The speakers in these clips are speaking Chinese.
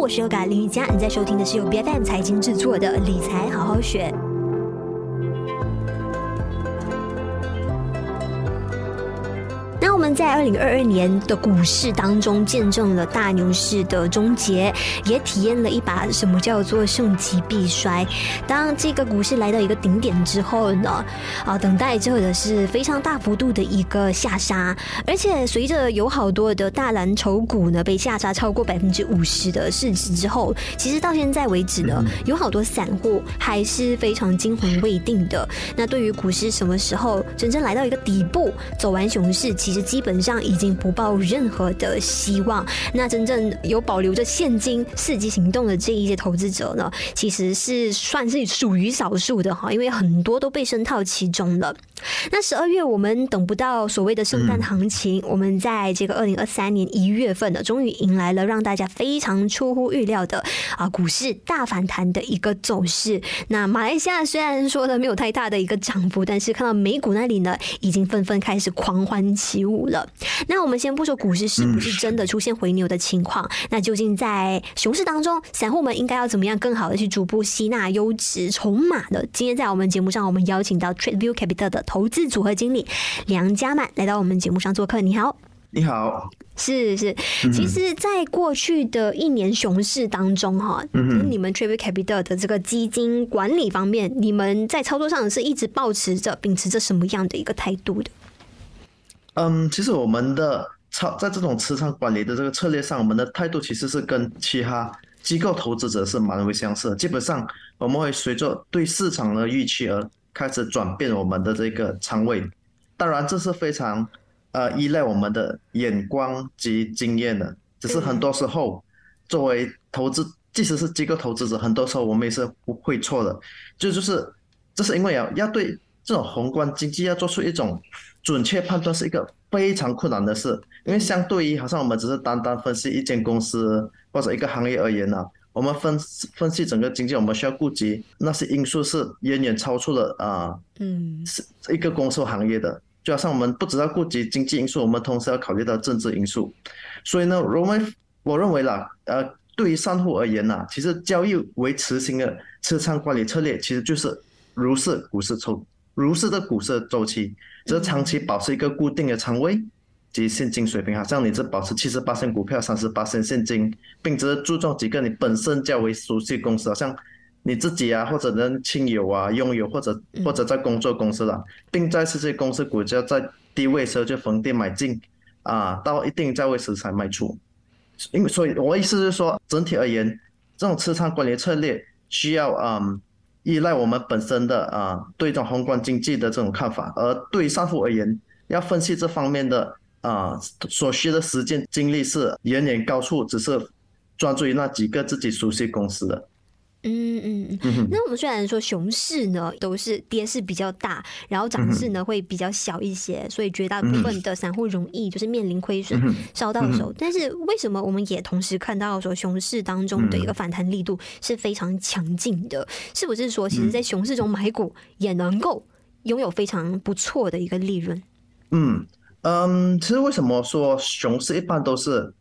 我是 Yoga 林瑜伽，你在收听的是由 BFM 财经制作的理财好好学。们在二零二二年的股市当中见证了大牛市的终结，也体验了一把什么叫做盛极必衰。当这个股市来到一个顶点之后呢，啊，等待着的是非常大幅度的一个下杀。而且随着有好多的大蓝筹股呢被下杀超过百分之五十的市值之后，其实到现在为止呢，有好多散户还是非常惊魂未定的。那对于股市什么时候真正来到一个底部，走完熊市，其实。基本上已经不抱任何的希望。那真正有保留着现金、伺机行动的这一些投资者呢，其实是算是属于少数的哈，因为很多都被深套其中了。那十二月我们等不到所谓的圣诞行情，我们在这个二零二三年一月份呢，终于迎来了让大家非常出乎预料的啊股市大反弹的一个走势。那马来西亚虽然说呢没有太大的一个涨幅，但是看到美股那里呢，已经纷纷开始狂欢起舞。了，那我们先不说股市是不是真的出现回牛的情况，那究竟在熊市当中，散户们应该要怎么样更好的去逐步吸纳优质筹码呢？今天在我们节目上，我们邀请到 TradeView Capital 的投资组合经理梁家满来到我们节目上做客。你好，你好，是是，其实，在过去的一年熊市当中，哈，嗯，你们 TradeView Capital 的这个基金管理方面，你们在操作上是一直保持着、秉持着什么样的一个态度的？嗯，其实我们的操在这种持仓管理的这个策略上，我们的态度其实是跟其他机构投资者是蛮为相似的。基本上我们会随着对市场的预期而开始转变我们的这个仓位。当然，这是非常呃依赖我们的眼光及经验的。只是很多时候，作为投资，即使是机构投资者，很多时候我们也是不会错的。就就是这是因为啊，要对这种宏观经济要做出一种。准确判断是一个非常困难的事，因为相对于好像我们只是单单分析一间公司或者一个行业而言呢，我们分分析整个经济，我们需要顾及那些因素是远远超出了啊，嗯，是一个公司行业的。就好像我们不只要顾及经济因素，我们同时要考虑到政治因素。所以呢，我们我认为啦，呃，对于散户而言呢，其实交易维持型的持仓管理策略，其实就是如是股市周，如是的股市周期。只是长期保持一个固定的仓位及现金水平，好像你只保持七十八%股票，三十八%现金，并只注重几个你本身较为熟悉的公司，好像你自己啊，或者人亲友啊拥有，或者或者在工作公司了，并在这些公司股价在低位时候就逢低买进，啊，到一定价位时才卖出。因为所以，我意思是说，整体而言，这种持仓管理策略需要嗯。依赖我们本身的啊，对这种宏观经济的这种看法，而对散户而言，要分析这方面的啊，所需的时间精力是远远高出只是专注于那几个自己熟悉公司的。嗯嗯嗯，那我们虽然说熊市呢都是跌势比较大，然后涨势呢会比较小一些，所以绝大部分的散户容易就是面临亏损烧到手。但是为什么我们也同时看到说熊市当中的一个反弹力度是非常强劲的？是不是说其实，在熊市中买股也能够拥有非常不错的一个利润？嗯嗯，其实为什么说熊市一般都是？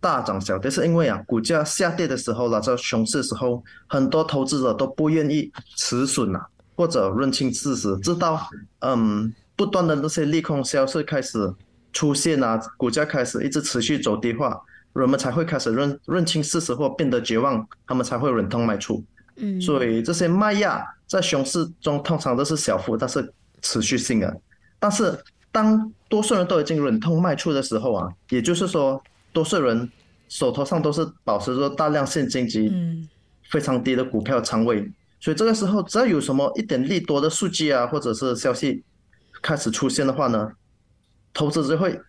大涨小跌是因为啊，股价下跌的时候，那在熊市的时候，很多投资者都不愿意止损啊，或者认清事实，直到嗯不断的那些利空消息开始出现啊，股价开始一直持续走低化，人们才会开始认认清事实或变得绝望，他们才会忍痛卖出。嗯，所以这些卖压在熊市中通常都是小幅，但是持续性的。但是当多数人都已经忍痛卖出的时候啊，也就是说。多数人手头上都是保持着大量现金及非常低的股票仓位，所以这个时候只要有什么一点利多的数据啊，或者是消息开始出现的话呢，投资者会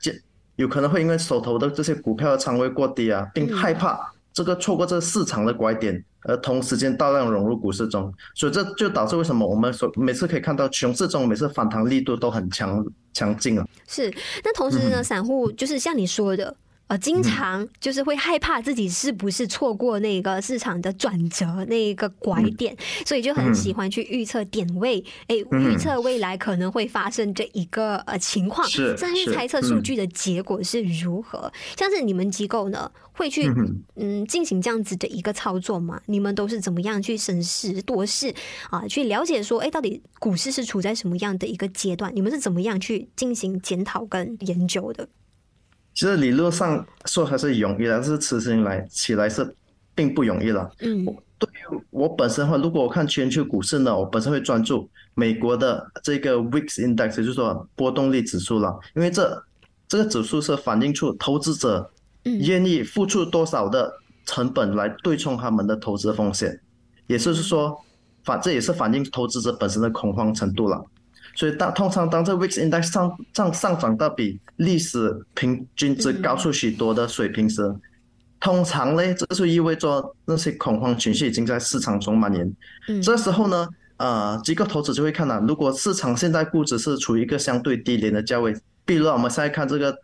有可能会因为手头的这些股票的仓位过低啊，并害怕这个错过这个市场的拐点，而同时间大量融入股市中，所以这就导致为什么我们所每次可以看到熊市中每次反弹力度都很强强劲啊。是，那同时呢，散户就是像你说的。呃，经常就是会害怕自己是不是错过那个市场的转折，那个拐点，嗯、所以就很喜欢去预测点位，哎、嗯，预测未来可能会发生这一个呃情况，甚至猜测数据的结果是如何。嗯、像是你们机构呢，会去嗯进行这样子的一个操作吗？你们都是怎么样去审时度势啊？去了解说，哎，到底股市是处在什么样的一个阶段？你们是怎么样去进行检讨跟研究的？其实理论上说还是容易的，但是执行来起来是并不容易了。嗯，对于我本身的话，如果我看全球股市呢，我本身会专注美国的这个 VIX Index，就是说波动率指数了，因为这这个指数是反映出投资者愿意付出多少的成本来对冲他们的投资风险，也就是说反这也是反映投资者本身的恐慌程度了。所以当通常当这 VIX Index 上上上涨到比历史平均值高出许多的水平时，嗯、通常呢，这就意味着那些恐慌情绪已经在市场中蔓延。嗯，这时候呢，呃，机构投资就会看到，如果市场现在估值是处于一个相对低廉的价位，比如我们现在看这个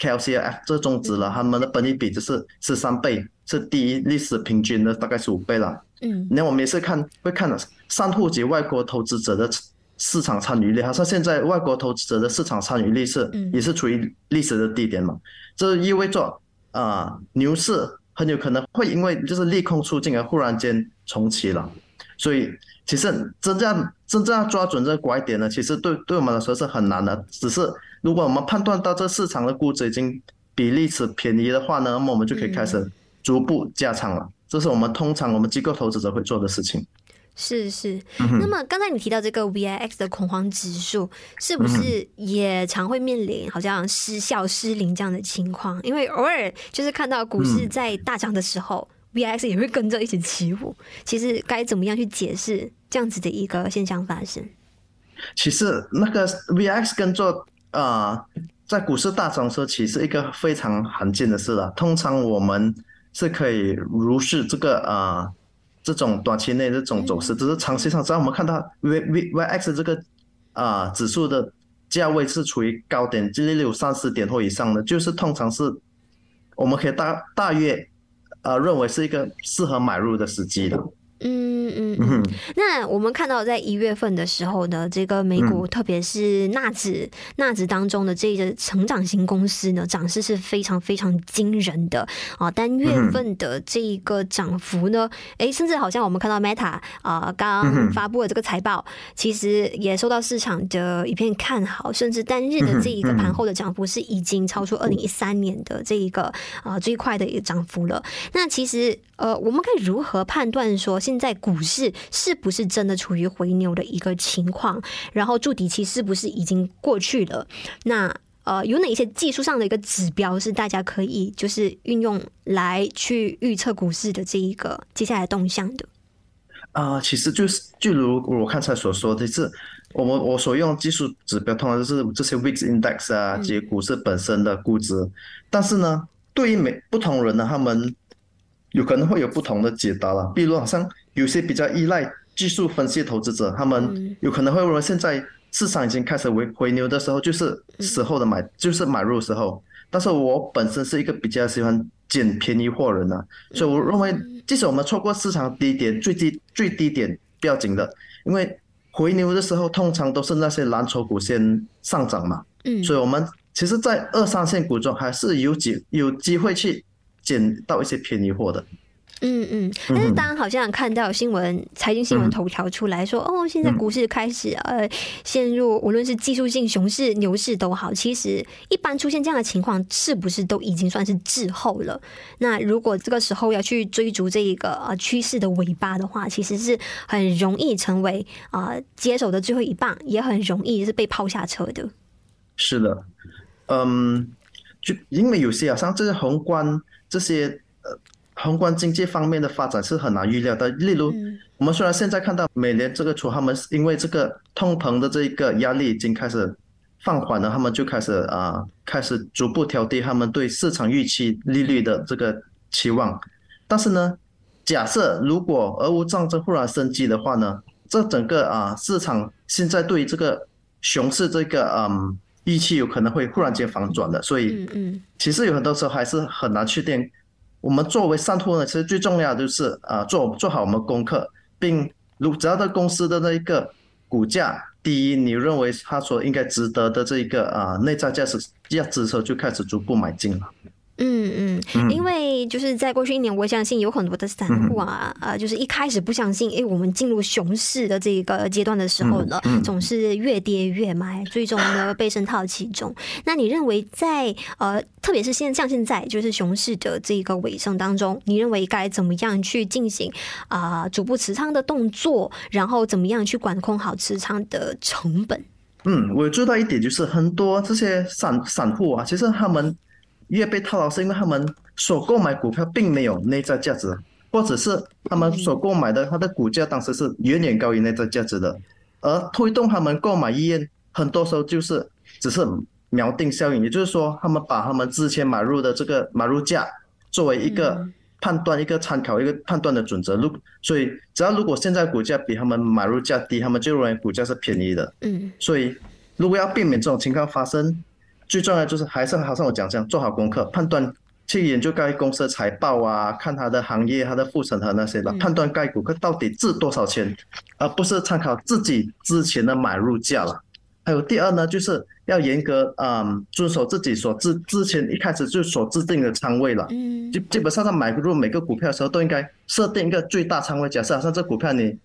KLCF 这中值了，他们的本益比就是十三倍，是低于历史平均的大概十五倍了。嗯，那我们也是看会看到散户及外国投资者的。市场参与率，好像现在外国投资者的市场参与率是也是处于历史的低点嘛？这意味着啊、呃，牛市很有可能会因为就是利空出尽而忽然间重启了。所以其实真正真正要抓准这个拐点呢，其实对对我们来说是很难的。只是如果我们判断到这市场的估值已经比历史便宜的话呢，那么我们就可以开始逐步加仓了。这是我们通常我们机构投资者会做的事情。是是，那么刚才你提到这个 VIX 的恐慌指数，是不是也常会面临好像失效失灵这样的情况？因为偶尔就是看到股市在大涨的时候，VIX 也会跟着一起起舞。其实该怎么样去解释这样子的一个现象发生？其实那个 VIX 跟着啊，在股市大涨的时候，其实一个非常罕见的事了。通常我们是可以如是这个啊。这种短期内这种走势，只是长期上，只要我们看到 V V Y X 这个啊、呃、指数的价位是处于高点，就是例如三十点或以上的，就是通常是我们可以大大约呃认为是一个适合买入的时机的。嗯嗯嗯，那我们看到在一月份的时候呢，这个美股特别是纳指纳指当中的这个成长型公司呢，涨势是非常非常惊人的。啊！单月份的这个涨幅呢，哎，甚至好像我们看到 Meta 啊刚发布的这个财报，其实也受到市场的一片看好，甚至单日的这一个盘后的涨幅是已经超出二零一三年的这一个啊最快的一个涨幅了。那其实呃，我们可以如何判断说，现在股市是不是真的处于回牛的一个情况？然后筑底期是不是已经过去了？那呃，有哪一些技术上的一个指标是大家可以就是运用来去预测股市的这一个接下来动向的？啊、呃，其实就是就如我刚才所说的是，我们我所用技术指标通常就是这些 VIX Index 啊，及股市本身的估值。嗯、但是呢，对于每不同人呢，他们有可能会有不同的解答了。比如好像有些比较依赖技术分析投资者，他们有可能会认为现在市场已经开始回回牛的时候，就是时候的买，就是买入时候。但是我本身是一个比较喜欢捡便宜货人啊，所以我认为，即使我们错过市场低点最低最低点不要紧的，因为回牛的时候通常都是那些蓝筹股先上涨嘛。嗯，所以我们其实，在二三线股中还是有机有机会去。捡到一些便宜货的，嗯嗯，但是当好像看到新闻、财经新闻头条出来说，哦，现在股市开始呃陷入无论是技术性熊市、牛市都好，其实一般出现这样的情况，是不是都已经算是滞后了？那如果这个时候要去追逐这一个呃趋势的尾巴的话，其实是很容易成为啊接手的最后一棒，也很容易是被抛下车的。是的，嗯，就因为有些啊，像这些宏观。这些呃宏观经济方面的发展是很难预料的。例如，我们虽然现在看到美联这个处，他们因为这个通膨的这一个压力已经开始放缓了，他们就开始啊、呃、开始逐步调低他们对市场预期利率的这个期望。但是呢，假设如果俄乌战争忽然升级的话呢，这整个啊市场现在对这个熊市这个嗯。预期有可能会忽然间反转的，所以，嗯，其实有很多时候还是很难确定。我们作为上托呢，其实最重要的就是啊，做做好我们功课，并如只要的公司的那一个股价低，你认为它所应该值得的这一个啊内在价值价值的时候，就开始逐步买进了。嗯嗯，因为就是在过去一年，我相信有很多的散户啊，呃、嗯，就是一开始不相信，哎，我们进入熊市的这个阶段的时候呢，嗯嗯、总是越跌越买，最终呢被深套其中。那你认为在呃，特别是现像现在就是熊市的这个尾声当中，你认为该怎么样去进行啊、呃、逐步持仓的动作，然后怎么样去管控好持仓的成本？嗯，我注意到一点就是很多这些散散户啊，其实他们。越被套牢是因为他们所购买股票并没有内在价值，或者是他们所购买的它的股价当时是远远高于内在价值的，而推动他们购买意愿，很多时候就是只是锚定效应，也就是说，他们把他们之前买入的这个买入价作为一个判断、一个参考、一个判断的准则。如所以，只要如果现在股价比他们买入价低，他们就认为股价是便宜的。嗯，所以如果要避免这种情况发生。最重要就是还是好像我讲这样，做好功课，判断去研究该公司的财报啊，看它的行业、它的护城河那些的，判断该股票到底值多少钱，而不是参考自己之前的买入价了。还有第二呢，就是要严格嗯遵守自己所之之前一开始就所制定的仓位了。嗯，基基本上在买入每个股票的时候都应该设定一个最大仓位，假设好像这股票你。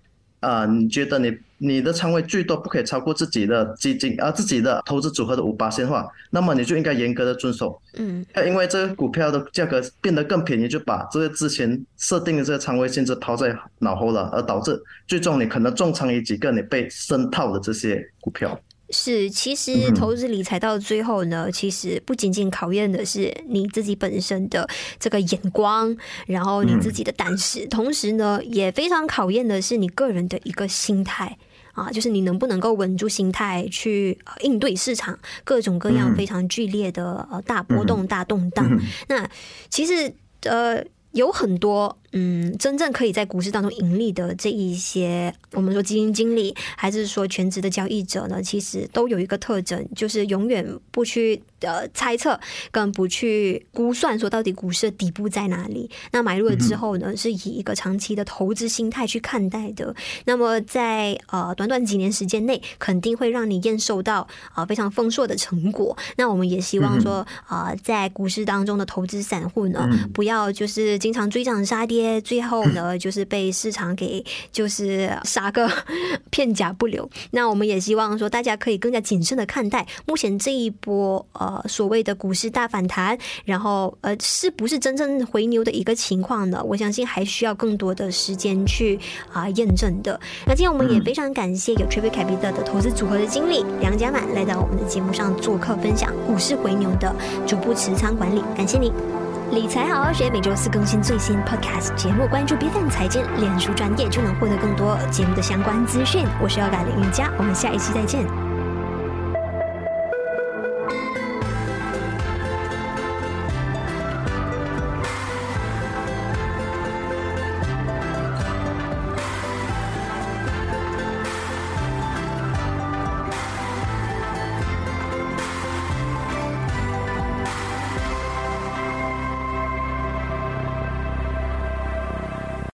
啊、呃，你觉得你你的仓位最多不可以超过自己的基金啊，自己的投资组合的五%的话，那么你就应该严格的遵守。嗯，因为这个股票的价格变得更便宜，就把这个之前设定的这个仓位限制抛在脑后了，而导致最终你可能重仓于几个你被深套的这些股票。是，其实投资理财到最后呢，其实不仅仅考验的是你自己本身的这个眼光，然后你自己的胆识，同时呢，也非常考验的是你个人的一个心态啊，就是你能不能够稳住心态去应对市场各种各样非常剧烈的呃大波动、大动荡。那其实呃。有很多嗯，真正可以在股市当中盈利的这一些，我们说基金经理，还是说全职的交易者呢，其实都有一个特征，就是永远不去呃猜测，更不去估算说到底股市的底部在哪里。那买入了之后呢，是以一个长期的投资心态去看待的。那么在呃短短几年时间内，肯定会让你验收到啊、呃、非常丰硕的成果。那我们也希望说啊、呃，在股市当中的投资散户呢，不要就是。经常追涨杀跌，最后呢，就是被市场给就是杀个 片甲不留。那我们也希望说，大家可以更加谨慎的看待目前这一波呃所谓的股市大反弹，然后呃是不是真正回牛的一个情况呢？我相信还需要更多的时间去啊、呃、验证的。那今天我们也非常感谢有 Triple Capital 的投资组合的经理梁家满来到我们的节目上做客分享股市回牛的逐步持仓管理，感谢你。理财好好学，每周四更新最新 Podcast 节目，关注 B 站财经脸书专业就能获得更多节目的相关资讯。我是要改林云佳，我们下一期再见。